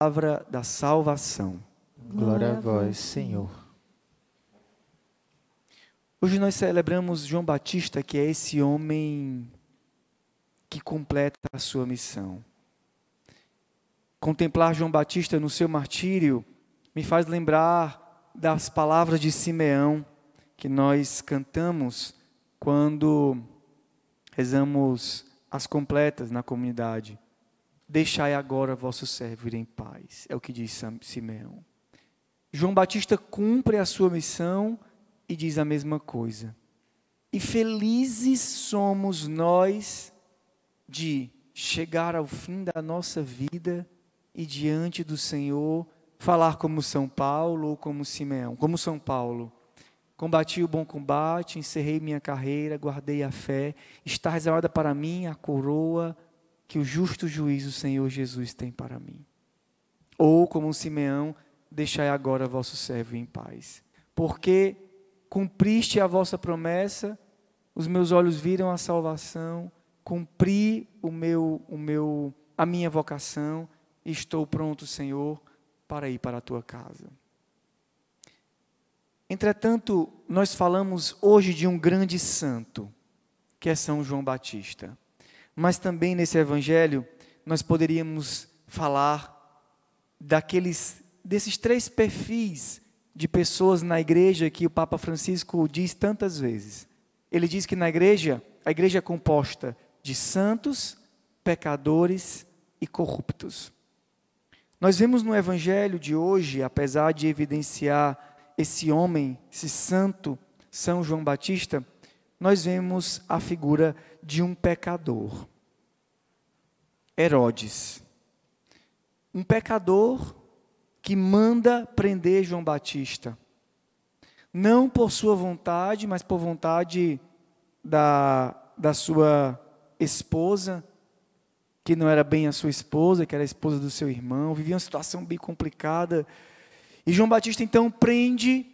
palavra da salvação. Glória a vós, Senhor. Hoje nós celebramos João Batista, que é esse homem que completa a sua missão. Contemplar João Batista no seu martírio me faz lembrar das palavras de Simeão que nós cantamos quando rezamos as completas na comunidade. Deixai agora vosso servo ir em paz. É o que diz Simeão. João Batista cumpre a sua missão e diz a mesma coisa. E felizes somos nós de chegar ao fim da nossa vida e diante do Senhor falar como São Paulo ou como Simeão, como São Paulo. Combati o bom combate, encerrei minha carreira, guardei a fé, está reservada para mim a coroa que o justo juízo Senhor Jesus tem para mim. Ou, como Simeão, deixai agora vosso servo em paz. Porque cumpriste a vossa promessa, os meus olhos viram a salvação, cumpri o meu, o meu, a minha vocação, estou pronto, Senhor, para ir para a tua casa. Entretanto, nós falamos hoje de um grande santo, que é São João Batista. Mas também nesse evangelho nós poderíamos falar daqueles desses três perfis de pessoas na igreja que o Papa Francisco diz tantas vezes. Ele diz que na igreja, a igreja é composta de santos, pecadores e corruptos. Nós vemos no evangelho de hoje, apesar de evidenciar esse homem, esse santo, São João Batista, nós vemos a figura de um pecador. Herodes. Um pecador que manda prender João Batista. Não por sua vontade, mas por vontade da, da sua esposa, que não era bem a sua esposa, que era a esposa do seu irmão. Vivia uma situação bem complicada. E João Batista então prende,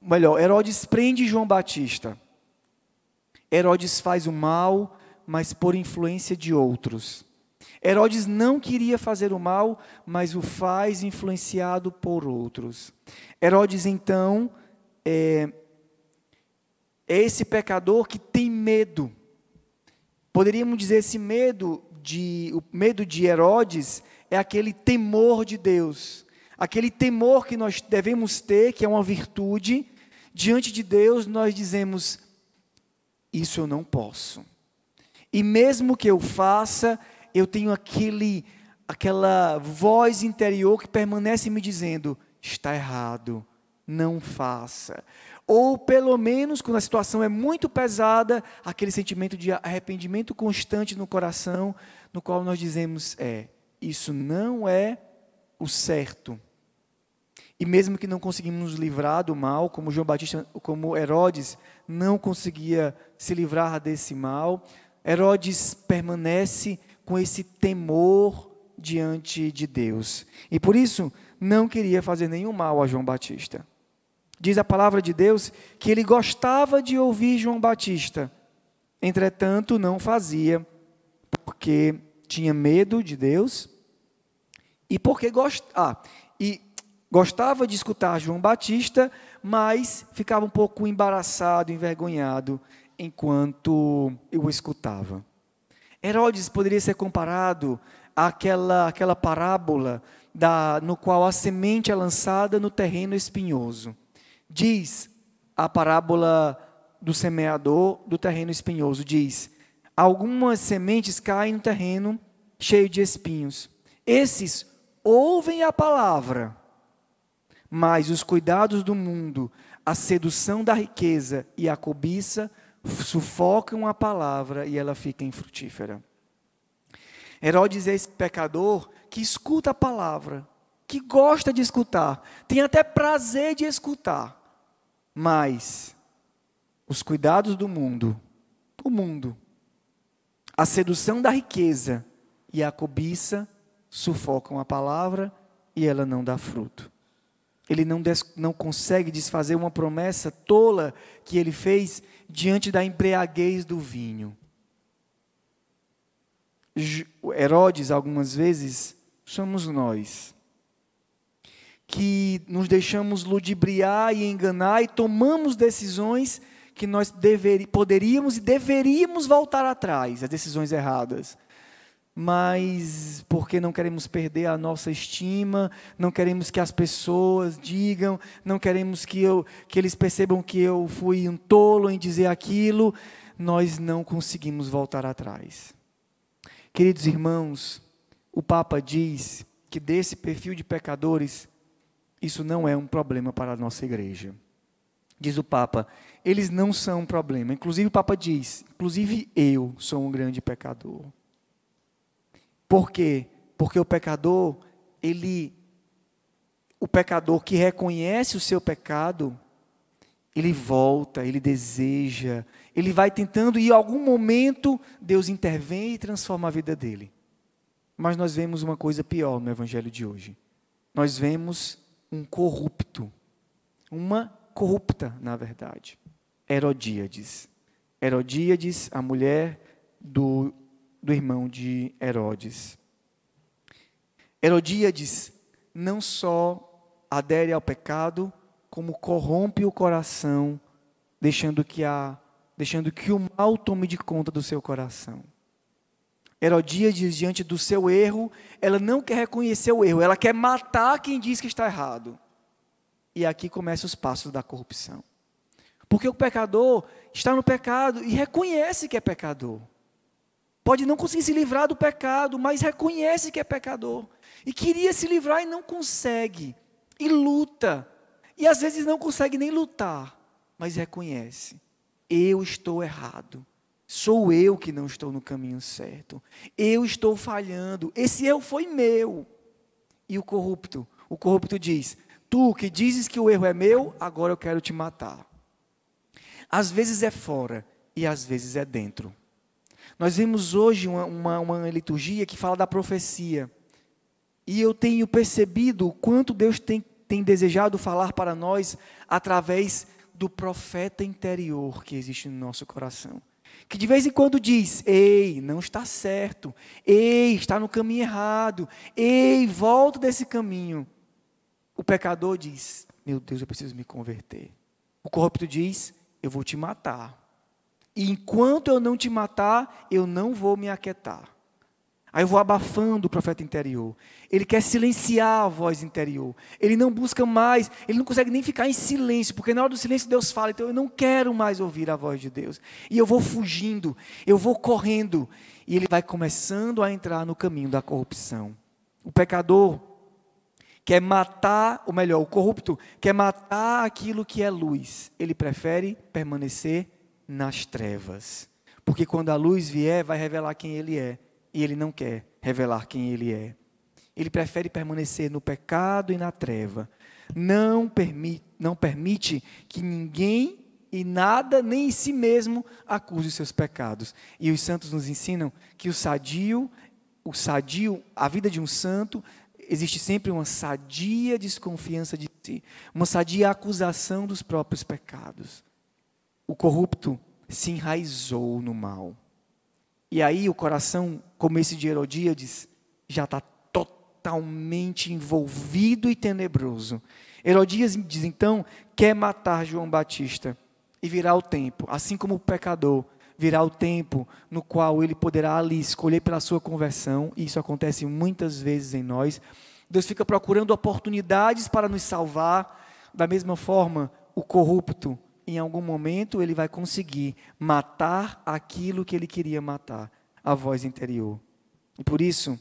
melhor, Herodes prende João Batista. Herodes faz o mal, mas por influência de outros. Herodes não queria fazer o mal, mas o faz influenciado por outros. Herodes, então, é, é esse pecador que tem medo. Poderíamos dizer esse medo de o medo de Herodes é aquele temor de Deus, aquele temor que nós devemos ter, que é uma virtude. Diante de Deus, nós dizemos: isso eu não posso. E mesmo que eu faça, eu tenho aquele aquela voz interior que permanece me dizendo: está errado, não faça. Ou pelo menos quando a situação é muito pesada, aquele sentimento de arrependimento constante no coração, no qual nós dizemos: é, isso não é o certo. E mesmo que não conseguimos nos livrar do mal, como João Batista, como Herodes não conseguia se livrar desse mal, Herodes permanece com esse temor diante de Deus. E por isso não queria fazer nenhum mal a João Batista. Diz a palavra de Deus que ele gostava de ouvir João Batista, entretanto não fazia, porque tinha medo de Deus e porque gost... ah, Gostava de escutar João Batista, mas ficava um pouco embaraçado, envergonhado enquanto eu o escutava. Herodes poderia ser comparado àquela, àquela parábola da, no qual a semente é lançada no terreno espinhoso. Diz a parábola do semeador do terreno espinhoso: diz, algumas sementes caem no terreno cheio de espinhos. Esses ouvem a palavra mas os cuidados do mundo, a sedução da riqueza e a cobiça sufocam a palavra e ela fica infrutífera. Herodes é esse pecador que escuta a palavra, que gosta de escutar, tem até prazer de escutar, mas os cuidados do mundo, o mundo, a sedução da riqueza e a cobiça sufocam a palavra e ela não dá fruto. Ele não, des, não consegue desfazer uma promessa tola que ele fez diante da embriaguez do vinho. Herodes, algumas vezes, somos nós. que nos deixamos ludibriar e enganar e tomamos decisões que nós poderíamos e deveríamos voltar atrás, as decisões erradas. Mas porque não queremos perder a nossa estima, não queremos que as pessoas digam, não queremos que, eu, que eles percebam que eu fui um tolo em dizer aquilo, nós não conseguimos voltar atrás. Queridos irmãos, o Papa diz que desse perfil de pecadores, isso não é um problema para a nossa igreja. Diz o Papa, eles não são um problema. Inclusive o Papa diz, inclusive eu sou um grande pecador. Por quê? Porque o pecador, ele o pecador que reconhece o seu pecado, ele volta, ele deseja, ele vai tentando e em algum momento Deus intervém e transforma a vida dele. Mas nós vemos uma coisa pior no evangelho de hoje. Nós vemos um corrupto, uma corrupta, na verdade. Herodíades. Herodíades, a mulher do, do irmão de Herodes. Herodíades não só adere ao pecado, como corrompe o coração, deixando que, a, deixando que o mal tome de conta do seu coração. Herodíades, diante do seu erro, ela não quer reconhecer o erro, ela quer matar quem diz que está errado. E aqui começam os passos da corrupção. Porque o pecador está no pecado e reconhece que é pecador. Pode não conseguir se livrar do pecado, mas reconhece que é pecador. E queria se livrar e não consegue. E luta. E às vezes não consegue nem lutar, mas reconhece: eu estou errado. Sou eu que não estou no caminho certo. Eu estou falhando. Esse erro foi meu. E o corrupto? O corrupto diz: Tu que dizes que o erro é meu, agora eu quero te matar. Às vezes é fora e às vezes é dentro. Nós vimos hoje uma, uma, uma liturgia que fala da profecia. E eu tenho percebido o quanto Deus tem, tem desejado falar para nós através do profeta interior que existe no nosso coração que de vez em quando diz: Ei, não está certo. Ei, está no caminho errado. Ei, volta desse caminho. O pecador diz: Meu Deus, eu preciso me converter. O corrupto diz: Eu vou te matar. E enquanto eu não te matar, eu não vou me aquietar. Aí eu vou abafando o profeta interior. Ele quer silenciar a voz interior. Ele não busca mais, ele não consegue nem ficar em silêncio, porque na hora do silêncio Deus fala, então eu não quero mais ouvir a voz de Deus. E eu vou fugindo, eu vou correndo. E ele vai começando a entrar no caminho da corrupção. O pecador quer matar, ou melhor, o corrupto quer matar aquilo que é luz. Ele prefere permanecer nas trevas. Porque quando a luz vier, vai revelar quem ele é e ele não quer revelar quem ele é. Ele prefere permanecer no pecado e na treva. Não permite, não permite que ninguém e nada, nem em si mesmo, acuse os seus pecados. E os santos nos ensinam que o sadio, o sadio, a vida de um santo, existe sempre uma sadia desconfiança de si, uma sadia acusação dos próprios pecados. O corrupto se enraizou no mal. E aí o coração, como esse de Herodíades, já está totalmente envolvido e tenebroso. Herodias diz então, quer matar João Batista. E virá o tempo, assim como o pecador, virá o tempo no qual ele poderá ali escolher pela sua conversão, e isso acontece muitas vezes em nós. Deus fica procurando oportunidades para nos salvar, da mesma forma, o corrupto em algum momento ele vai conseguir matar aquilo que ele queria matar, a voz interior. E por isso,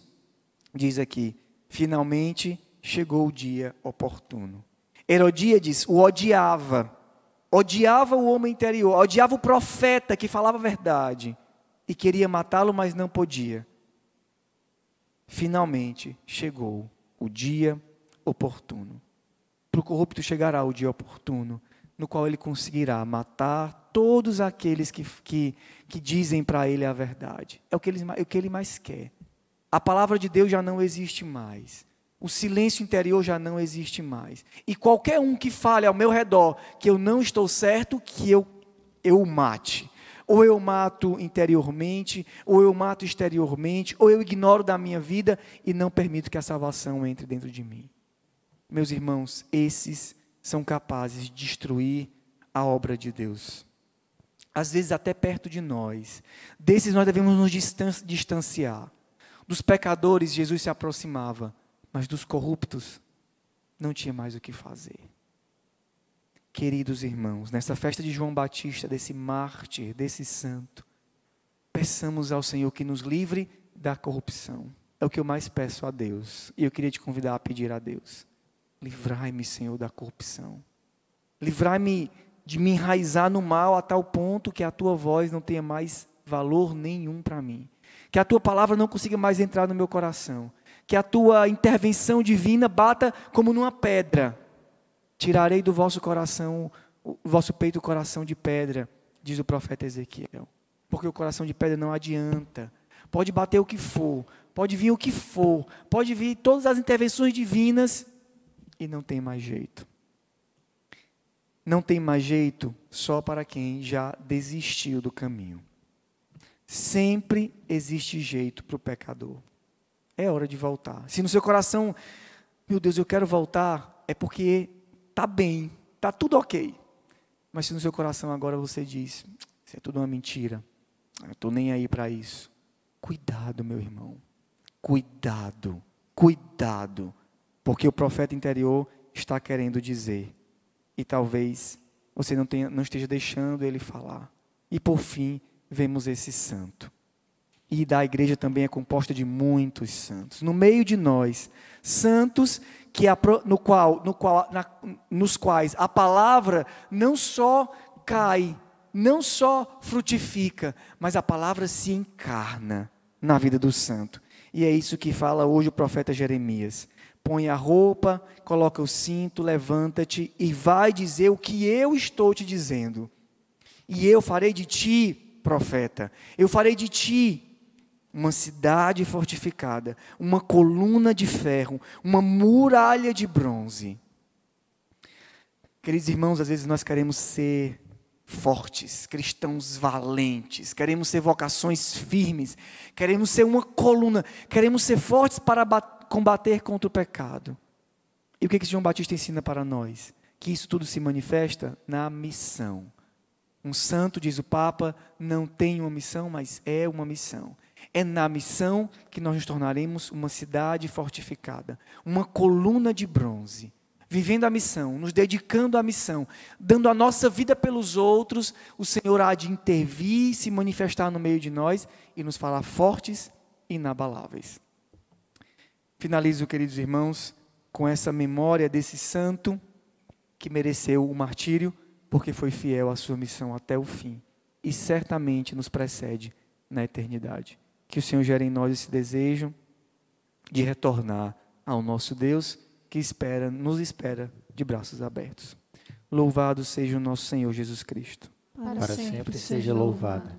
diz aqui, finalmente chegou o dia oportuno. Herodíades o odiava, odiava o homem interior, odiava o profeta que falava a verdade e queria matá-lo, mas não podia. Finalmente chegou o dia oportuno. Para o corrupto chegará o dia oportuno, no qual ele conseguirá matar todos aqueles que, que, que dizem para ele a verdade. É o que, ele, é o que ele mais quer. A palavra de Deus já não existe mais. O silêncio interior já não existe mais. E qualquer um que fale ao meu redor que eu não estou certo, que eu, eu mate. Ou eu mato interiormente, ou eu mato exteriormente, ou eu ignoro da minha vida e não permito que a salvação entre dentro de mim. meus irmãos, esses são capazes de destruir a obra de Deus. Às vezes até perto de nós. Desses nós devemos nos distanciar. Dos pecadores, Jesus se aproximava, mas dos corruptos, não tinha mais o que fazer. Queridos irmãos, nessa festa de João Batista, desse mártir, desse santo, peçamos ao Senhor que nos livre da corrupção. É o que eu mais peço a Deus. E eu queria te convidar a pedir a Deus: livrai-me, Senhor, da corrupção. Livrai-me de me enraizar no mal a tal ponto que a tua voz não tenha mais valor nenhum para mim. Que a tua palavra não consiga mais entrar no meu coração. Que a tua intervenção divina bata como numa pedra Tirarei do vosso coração, o vosso peito o coração de pedra, diz o profeta Ezequiel. Porque o coração de pedra não adianta. Pode bater o que for, pode vir o que for, pode vir todas as intervenções divinas e não tem mais jeito. Não tem mais jeito só para quem já desistiu do caminho. Sempre existe jeito para o pecador. É hora de voltar. Se no seu coração, meu Deus, eu quero voltar, é porque tá bem, tá tudo ok. Mas se no seu coração agora você diz, isso é tudo uma mentira, eu estou nem aí para isso. Cuidado, meu irmão. Cuidado, cuidado. Porque o profeta interior está querendo dizer. E talvez você não, tenha, não esteja deixando ele falar. E por fim, vemos esse santo. E da igreja também é composta de muitos santos. No meio de nós, santos que a, no qual, no qual, na, nos quais a palavra não só cai, não só frutifica, mas a palavra se encarna na vida do santo. E é isso que fala hoje o profeta Jeremias. Põe a roupa, coloca o cinto, levanta-te e vai dizer o que eu estou te dizendo. E eu farei de ti, profeta, eu farei de ti uma cidade fortificada, uma coluna de ferro, uma muralha de bronze. Queridos irmãos, às vezes nós queremos ser fortes, cristãos valentes, queremos ser vocações firmes, queremos ser uma coluna, queremos ser fortes para combater contra o pecado. E o que, que João Batista ensina para nós? Que isso tudo se manifesta na missão. Um santo, diz o Papa, não tem uma missão, mas é uma missão. É na missão que nós nos tornaremos uma cidade fortificada, uma coluna de bronze. Vivendo a missão, nos dedicando à missão, dando a nossa vida pelos outros, o Senhor há de intervir, se manifestar no meio de nós e nos falar fortes e inabaláveis. Finalizo, queridos irmãos, com essa memória desse santo que mereceu o martírio, porque foi fiel à sua missão até o fim e certamente nos precede na eternidade. Que o Senhor gere em nós esse desejo de retornar ao nosso Deus que espera, nos espera de braços abertos. Louvado seja o nosso Senhor Jesus Cristo. Para, Para sempre, sempre seja louvado.